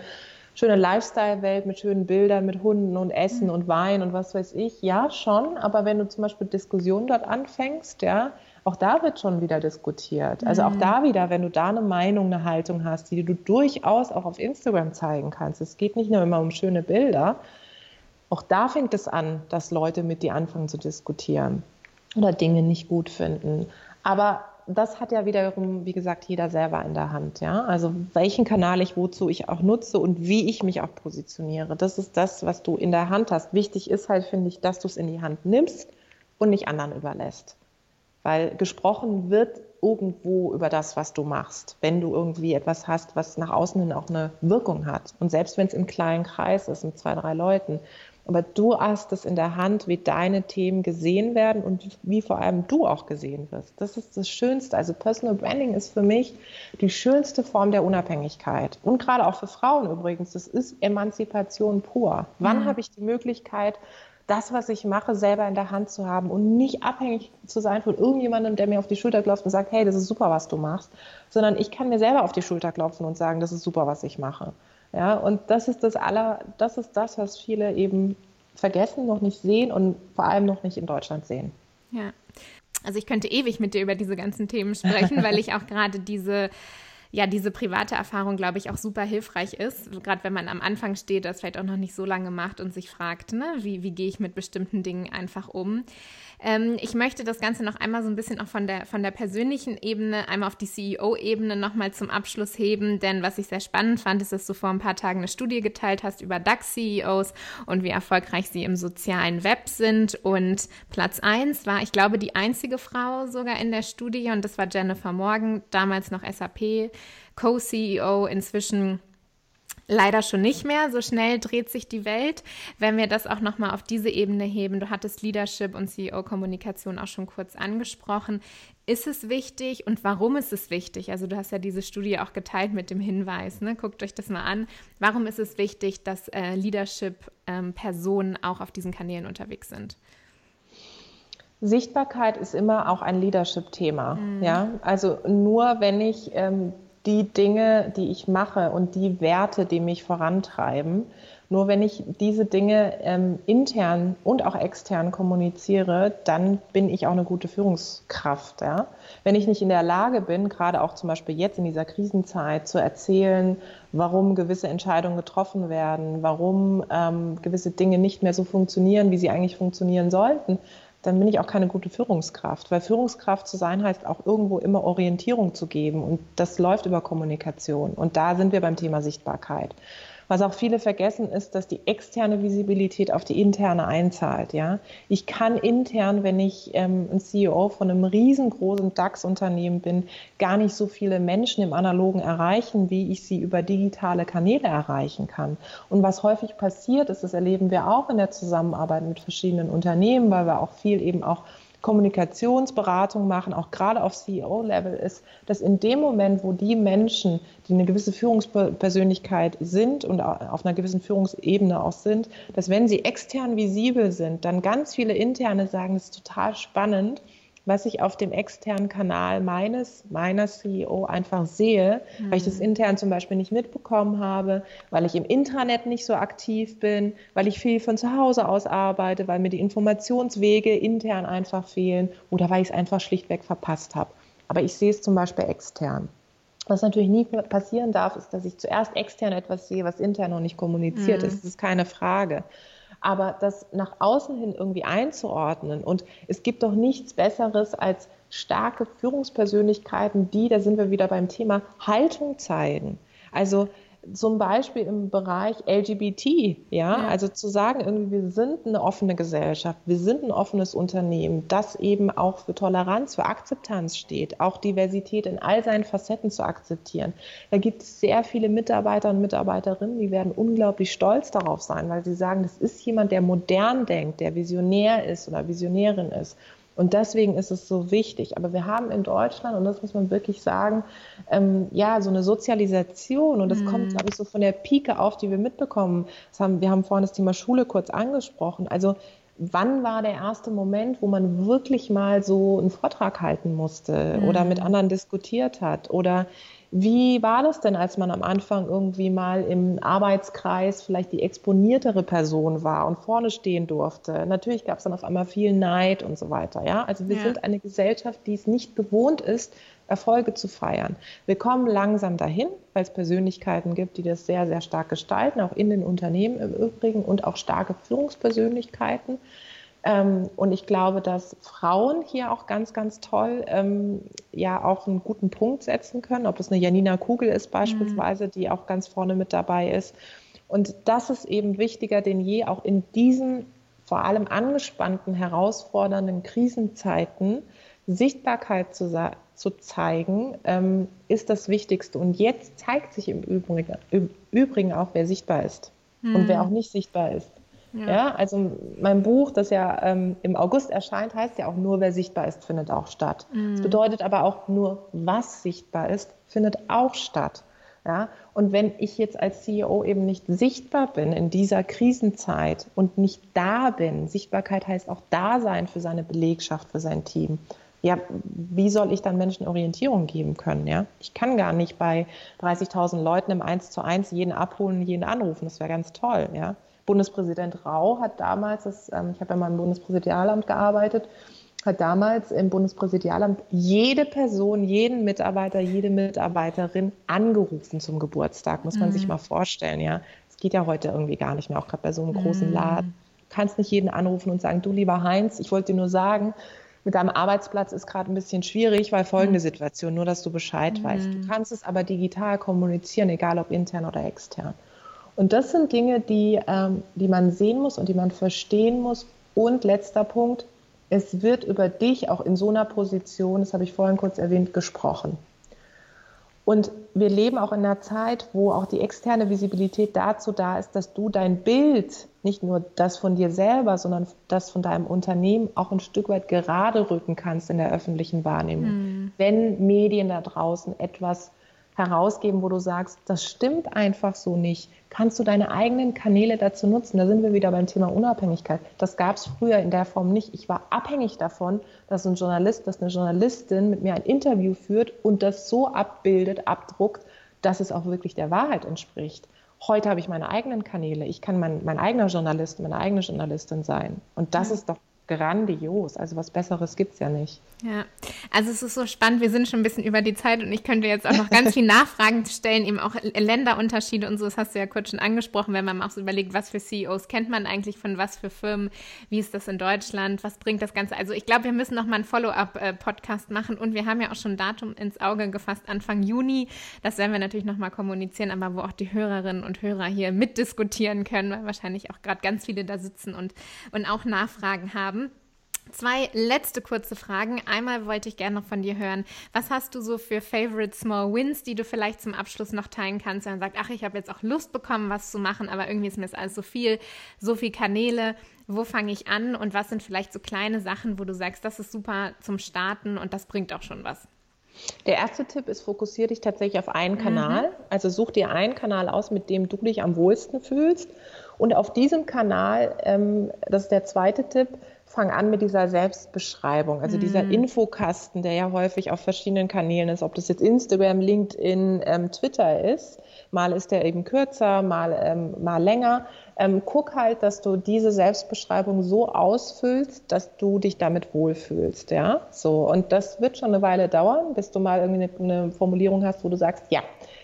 schöne Lifestyle-Welt mit schönen Bildern, mit Hunden und Essen mhm. und Wein und was weiß ich. Ja, schon, aber wenn du zum Beispiel Diskussionen dort anfängst, ja, auch da wird schon wieder diskutiert. Also auch mhm. da wieder, wenn du da eine Meinung, eine Haltung hast, die du durchaus auch auf Instagram zeigen kannst. Es geht nicht nur immer um schöne Bilder. Auch da fängt es an, dass Leute mit dir anfangen zu diskutieren oder Dinge nicht gut finden. Aber das hat ja wiederum, wie gesagt, jeder selber in der Hand. Ja? Also welchen Kanal ich wozu ich auch nutze und wie ich mich auch positioniere. Das ist das, was du in der Hand hast. Wichtig ist halt, finde ich, dass du es in die Hand nimmst und nicht anderen überlässt. Weil gesprochen wird irgendwo über das, was du machst, wenn du irgendwie etwas hast, was nach außen hin auch eine Wirkung hat. Und selbst wenn es im kleinen Kreis ist, mit zwei, drei Leuten, aber du hast es in der Hand, wie deine Themen gesehen werden und wie vor allem du auch gesehen wirst. Das ist das Schönste. Also Personal Branding ist für mich die schönste Form der Unabhängigkeit. Und gerade auch für Frauen übrigens. Das ist Emanzipation pur. Wann mhm. habe ich die Möglichkeit, das, was ich mache, selber in der Hand zu haben und nicht abhängig zu sein von irgendjemandem, der mir auf die Schulter klopft und sagt, hey, das ist super, was du machst, sondern ich kann mir selber auf die Schulter klopfen und sagen, das ist super, was ich mache. Ja, und das ist das aller, das ist das, was viele eben vergessen, noch nicht sehen und vor allem noch nicht in Deutschland sehen. Ja. Also ich könnte ewig mit dir über diese ganzen Themen sprechen, weil ich auch gerade diese ja, diese private Erfahrung, glaube ich, auch super hilfreich ist. Gerade wenn man am Anfang steht, das vielleicht auch noch nicht so lange macht und sich fragt, ne, wie, wie gehe ich mit bestimmten Dingen einfach um. Ähm, ich möchte das Ganze noch einmal so ein bisschen auch von der, von der persönlichen Ebene, einmal auf die CEO-Ebene nochmal zum Abschluss heben, denn was ich sehr spannend fand, ist, dass du vor ein paar Tagen eine Studie geteilt hast über DAX-CEOs und wie erfolgreich sie im sozialen Web sind. Und Platz 1 war, ich glaube, die einzige Frau sogar in der Studie und das war Jennifer Morgan, damals noch SAP, Co-CEO, inzwischen Leider schon nicht mehr. So schnell dreht sich die Welt. Wenn wir das auch nochmal auf diese Ebene heben, du hattest Leadership und CEO-Kommunikation auch schon kurz angesprochen. Ist es wichtig und warum ist es wichtig? Also du hast ja diese Studie auch geteilt mit dem Hinweis, ne? guckt euch das mal an. Warum ist es wichtig, dass äh, Leadership-Personen ähm, auch auf diesen Kanälen unterwegs sind? Sichtbarkeit ist immer auch ein Leadership-Thema. Mhm. Ja? Also nur wenn ich ähm, die Dinge, die ich mache und die Werte, die mich vorantreiben. Nur wenn ich diese Dinge ähm, intern und auch extern kommuniziere, dann bin ich auch eine gute Führungskraft. Ja? Wenn ich nicht in der Lage bin, gerade auch zum Beispiel jetzt in dieser Krisenzeit, zu erzählen, warum gewisse Entscheidungen getroffen werden, warum ähm, gewisse Dinge nicht mehr so funktionieren, wie sie eigentlich funktionieren sollten, dann bin ich auch keine gute Führungskraft. Weil Führungskraft zu sein heißt auch irgendwo immer Orientierung zu geben. Und das läuft über Kommunikation. Und da sind wir beim Thema Sichtbarkeit. Was auch viele vergessen ist, dass die externe Visibilität auf die interne einzahlt. Ja, ich kann intern, wenn ich ähm, ein CEO von einem riesengroßen DAX-Unternehmen bin, gar nicht so viele Menschen im Analogen erreichen, wie ich sie über digitale Kanäle erreichen kann. Und was häufig passiert ist, das erleben wir auch in der Zusammenarbeit mit verschiedenen Unternehmen, weil wir auch viel eben auch Kommunikationsberatung machen, auch gerade auf CEO-Level, ist, dass in dem Moment, wo die Menschen, die eine gewisse Führungspersönlichkeit sind und auf einer gewissen Führungsebene auch sind, dass wenn sie extern visibel sind, dann ganz viele interne sagen, das ist total spannend was ich auf dem externen Kanal meines, meiner CEO einfach sehe, mhm. weil ich das mhm. intern zum Beispiel nicht mitbekommen habe, weil ich im Intranet nicht so aktiv bin, weil ich viel von zu Hause aus arbeite, weil mir die Informationswege intern einfach fehlen oder weil ich es einfach schlichtweg verpasst habe. Aber ich sehe es zum Beispiel extern. Was natürlich nie passieren darf, ist, dass ich zuerst extern etwas sehe, was intern noch nicht kommuniziert mhm. ist. Das ist keine Frage aber das nach außen hin irgendwie einzuordnen. Und es gibt doch nichts Besseres als starke Führungspersönlichkeiten, die, da sind wir wieder beim Thema, Haltung zeigen. Also zum Beispiel im Bereich LGBT, ja? ja, also zu sagen, irgendwie, wir sind eine offene Gesellschaft, wir sind ein offenes Unternehmen, das eben auch für Toleranz, für Akzeptanz steht, auch Diversität in all seinen Facetten zu akzeptieren. Da gibt es sehr viele Mitarbeiter und Mitarbeiterinnen, die werden unglaublich stolz darauf sein, weil sie sagen, das ist jemand, der modern denkt, der visionär ist oder Visionärin ist. Und deswegen ist es so wichtig. Aber wir haben in Deutschland, und das muss man wirklich sagen, ähm, ja, so eine Sozialisation. Und das mhm. kommt, glaube ich, so von der Pike auf, die wir mitbekommen. Haben, wir haben vorhin das Thema Schule kurz angesprochen. Also wann war der erste Moment, wo man wirklich mal so einen Vortrag halten musste mhm. oder mit anderen diskutiert hat oder wie war das denn, als man am Anfang irgendwie mal im Arbeitskreis vielleicht die exponiertere Person war und vorne stehen durfte? Natürlich gab es dann auf einmal viel Neid und so weiter. Ja, also wir ja. sind eine Gesellschaft, die es nicht gewohnt ist, Erfolge zu feiern. Wir kommen langsam dahin, weil es Persönlichkeiten gibt, die das sehr, sehr stark gestalten, auch in den Unternehmen im Übrigen und auch starke Führungspersönlichkeiten. Ähm, und ich glaube, dass Frauen hier auch ganz, ganz toll ähm, ja auch einen guten Punkt setzen können, ob es eine Janina Kugel ist beispielsweise, mhm. die auch ganz vorne mit dabei ist. Und das ist eben wichtiger denn je, auch in diesen vor allem angespannten, herausfordernden Krisenzeiten Sichtbarkeit zu, zu zeigen, ähm, ist das Wichtigste. Und jetzt zeigt sich im Übrigen, im Übrigen auch, wer sichtbar ist mhm. und wer auch nicht sichtbar ist. Ja. ja. also mein Buch, das ja ähm, im August erscheint, heißt ja auch nur, wer sichtbar ist, findet auch statt. Mhm. Das bedeutet aber auch nur, was sichtbar ist, findet auch statt. Ja, und wenn ich jetzt als CEO eben nicht sichtbar bin in dieser Krisenzeit und nicht da bin, Sichtbarkeit heißt auch da sein für seine Belegschaft, für sein Team. Ja, wie soll ich dann Menschen Orientierung geben können? Ja, ich kann gar nicht bei 30.000 Leuten im 1 zu 1 jeden abholen, jeden anrufen. Das wäre ganz toll. Ja, Bundespräsident Rau hat damals, das, ähm, ich habe ja mal im Bundespräsidialamt gearbeitet, hat damals im Bundespräsidialamt jede Person, jeden Mitarbeiter, jede Mitarbeiterin angerufen zum Geburtstag, muss man mhm. sich mal vorstellen, ja. Es geht ja heute irgendwie gar nicht mehr, auch gerade bei so einem großen mhm. Laden. Du kannst nicht jeden anrufen und sagen, du lieber Heinz, ich wollte dir nur sagen, mit deinem Arbeitsplatz ist gerade ein bisschen schwierig, weil folgende mhm. Situation, nur dass du Bescheid mhm. weißt. Du kannst es aber digital kommunizieren, egal ob intern oder extern. Und das sind Dinge, die, ähm, die man sehen muss und die man verstehen muss. Und letzter Punkt, es wird über dich auch in so einer Position, das habe ich vorhin kurz erwähnt, gesprochen. Und wir leben auch in einer Zeit, wo auch die externe Visibilität dazu da ist, dass du dein Bild, nicht nur das von dir selber, sondern das von deinem Unternehmen auch ein Stück weit gerade rücken kannst in der öffentlichen Wahrnehmung. Mhm. Wenn Medien da draußen etwas herausgeben, wo du sagst, das stimmt einfach so nicht, kannst du deine eigenen Kanäle dazu nutzen. Da sind wir wieder beim Thema Unabhängigkeit. Das gab es früher in der Form nicht. Ich war abhängig davon, dass ein Journalist, dass eine Journalistin mit mir ein Interview führt und das so abbildet, abdruckt, dass es auch wirklich der Wahrheit entspricht. Heute habe ich meine eigenen Kanäle. Ich kann mein, mein eigener Journalist, meine eigene Journalistin sein. Und das ist doch grandios. Also was Besseres gibt es ja nicht. Ja, also es ist so spannend. Wir sind schon ein bisschen über die Zeit und ich könnte jetzt auch noch ganz viele <laughs> Nachfragen stellen, eben auch Länderunterschiede und so. Das hast du ja kurz schon angesprochen, wenn man auch so überlegt, was für CEOs kennt man eigentlich von was für Firmen, wie ist das in Deutschland, was bringt das Ganze. Also ich glaube, wir müssen noch mal einen Follow-up-Podcast machen und wir haben ja auch schon ein Datum ins Auge gefasst, Anfang Juni. Das werden wir natürlich noch mal kommunizieren, aber wo auch die Hörerinnen und Hörer hier mitdiskutieren können, weil wahrscheinlich auch gerade ganz viele da sitzen und, und auch Nachfragen haben. Zwei letzte kurze Fragen. Einmal wollte ich gerne noch von dir hören. Was hast du so für Favorite Small Wins, die du vielleicht zum Abschluss noch teilen kannst? Wenn man sagt, ach, ich habe jetzt auch Lust bekommen, was zu machen, aber irgendwie ist mir das alles so viel, so viel Kanäle. Wo fange ich an und was sind vielleicht so kleine Sachen, wo du sagst, das ist super zum Starten und das bringt auch schon was? Der erste Tipp ist, fokussiere dich tatsächlich auf einen Kanal. Mhm. Also such dir einen Kanal aus, mit dem du dich am wohlsten fühlst. Und auf diesem Kanal, ähm, das ist der zweite Tipp, fang an mit dieser Selbstbeschreibung, also mhm. dieser Infokasten, der ja häufig auf verschiedenen Kanälen ist, ob das jetzt Instagram, LinkedIn, ähm, Twitter ist. Mal ist der eben kürzer, mal, ähm, mal länger. Ähm, guck halt, dass du diese Selbstbeschreibung so ausfüllst, dass du dich damit wohlfühlst, ja. So und das wird schon eine Weile dauern, bis du mal irgendwie eine, eine Formulierung hast, wo du sagst, ja,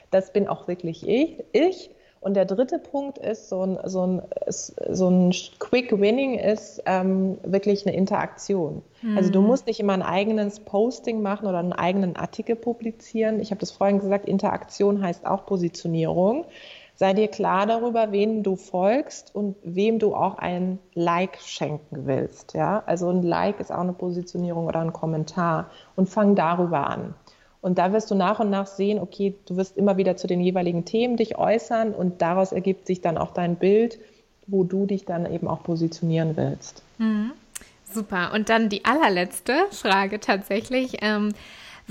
das bin auch wirklich ich. Ich und der dritte Punkt ist, so ein, so ein, so ein Quick Winning ist ähm, wirklich eine Interaktion. Mhm. Also du musst nicht immer ein eigenes Posting machen oder einen eigenen Artikel publizieren. Ich habe das vorhin gesagt, Interaktion heißt auch Positionierung. Sei dir klar darüber, wen du folgst und wem du auch ein Like schenken willst. Ja? Also ein Like ist auch eine Positionierung oder ein Kommentar und fang darüber an. Und da wirst du nach und nach sehen, okay, du wirst immer wieder zu den jeweiligen Themen dich äußern und daraus ergibt sich dann auch dein Bild, wo du dich dann eben auch positionieren willst. Mhm. Super. Und dann die allerletzte Frage tatsächlich. Ähm,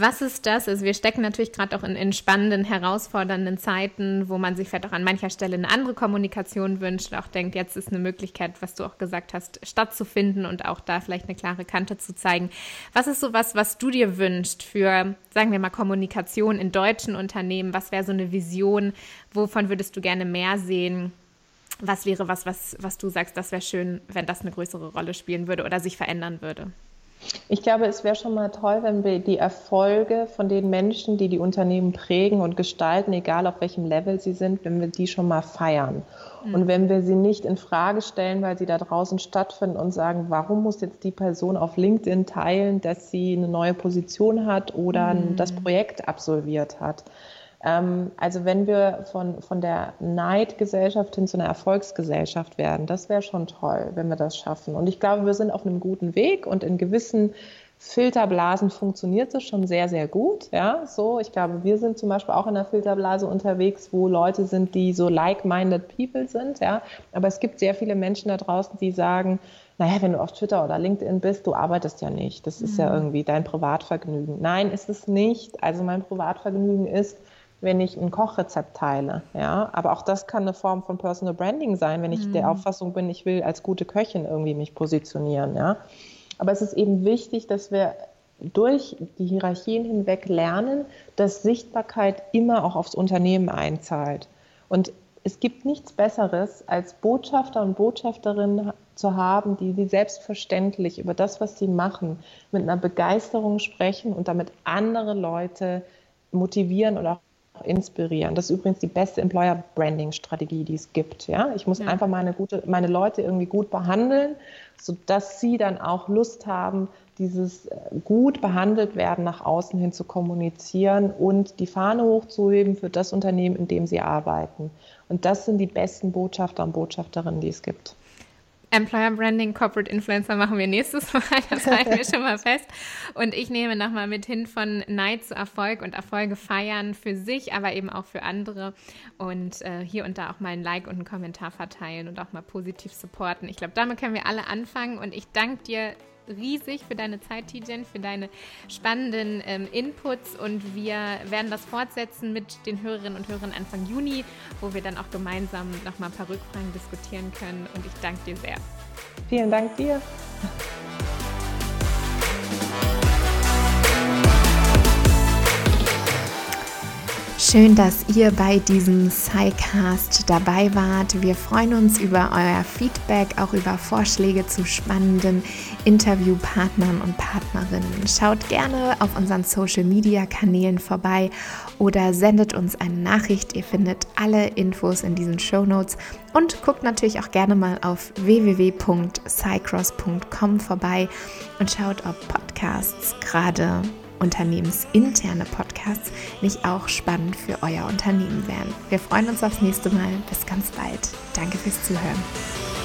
was ist das? Also wir stecken natürlich gerade auch in, in, spannenden, herausfordernden Zeiten, wo man sich vielleicht auch an mancher Stelle eine andere Kommunikation wünscht, auch denkt, jetzt ist eine Möglichkeit, was du auch gesagt hast, stattzufinden und auch da vielleicht eine klare Kante zu zeigen. Was ist so was, was du dir wünschst für, sagen wir mal, Kommunikation in deutschen Unternehmen? Was wäre so eine Vision? Wovon würdest du gerne mehr sehen? Was wäre was, was, was du sagst, das wäre schön, wenn das eine größere Rolle spielen würde oder sich verändern würde? Ich glaube, es wäre schon mal toll, wenn wir die Erfolge von den Menschen, die die Unternehmen prägen und gestalten, egal auf welchem Level sie sind, wenn wir die schon mal feiern. Mhm. Und wenn wir sie nicht in Frage stellen, weil sie da draußen stattfinden und sagen, warum muss jetzt die Person auf LinkedIn teilen, dass sie eine neue Position hat oder mhm. das Projekt absolviert hat. Ähm, also wenn wir von, von der Neidgesellschaft hin zu einer Erfolgsgesellschaft werden, das wäre schon toll, wenn wir das schaffen. Und ich glaube, wir sind auf einem guten Weg und in gewissen Filterblasen funktioniert es schon sehr, sehr gut. Ja, so. Ich glaube, wir sind zum Beispiel auch in einer Filterblase unterwegs, wo Leute sind, die so like-minded people sind. Ja, aber es gibt sehr viele Menschen da draußen, die sagen, naja, wenn du auf Twitter oder LinkedIn bist, du arbeitest ja nicht. Das ist mhm. ja irgendwie dein Privatvergnügen. Nein, ist es nicht. Also mein Privatvergnügen ist, wenn ich ein Kochrezept teile. Ja? Aber auch das kann eine Form von Personal Branding sein, wenn ich mhm. der Auffassung bin, ich will als gute Köchin irgendwie mich positionieren. Ja? Aber es ist eben wichtig, dass wir durch die Hierarchien hinweg lernen, dass Sichtbarkeit immer auch aufs Unternehmen einzahlt. Und es gibt nichts Besseres, als Botschafter und Botschafterinnen zu haben, die, die selbstverständlich über das, was sie machen, mit einer Begeisterung sprechen und damit andere Leute motivieren oder inspirieren. Das ist übrigens die beste Employer Branding Strategie, die es gibt. Ja? Ich muss ja. einfach meine, gute, meine Leute irgendwie gut behandeln, sodass sie dann auch Lust haben, dieses äh, gut behandelt werden nach außen hin zu kommunizieren und die Fahne hochzuheben für das Unternehmen, in dem sie arbeiten. Und das sind die besten Botschafter und Botschafterinnen, die es gibt. Employer Branding, Corporate Influencer machen wir nächstes <laughs> Mal, das halten wir schon mal fest. Und ich nehme nochmal mit hin von Neid zu Erfolg und Erfolge feiern für sich, aber eben auch für andere. Und äh, hier und da auch mal ein Like und einen Kommentar verteilen und auch mal positiv supporten. Ich glaube, damit können wir alle anfangen. Und ich danke dir riesig für deine Zeit, Tijen, für deine spannenden ähm, Inputs und wir werden das fortsetzen mit den Hörerinnen und Hörern Anfang Juni, wo wir dann auch gemeinsam nochmal ein paar Rückfragen diskutieren können und ich danke dir sehr. Vielen Dank dir. Schön, dass ihr bei diesem SciCast dabei wart. Wir freuen uns über euer Feedback, auch über Vorschläge zu spannenden Interviewpartnern und Partnerinnen. Schaut gerne auf unseren Social-Media-Kanälen vorbei oder sendet uns eine Nachricht. Ihr findet alle Infos in diesen Show Notes und guckt natürlich auch gerne mal auf www.cycross.com vorbei und schaut, ob Podcasts gerade unternehmensinterne Podcasts nicht auch spannend für euer Unternehmen wären. Wir freuen uns aufs nächste Mal. Bis ganz bald. Danke fürs Zuhören.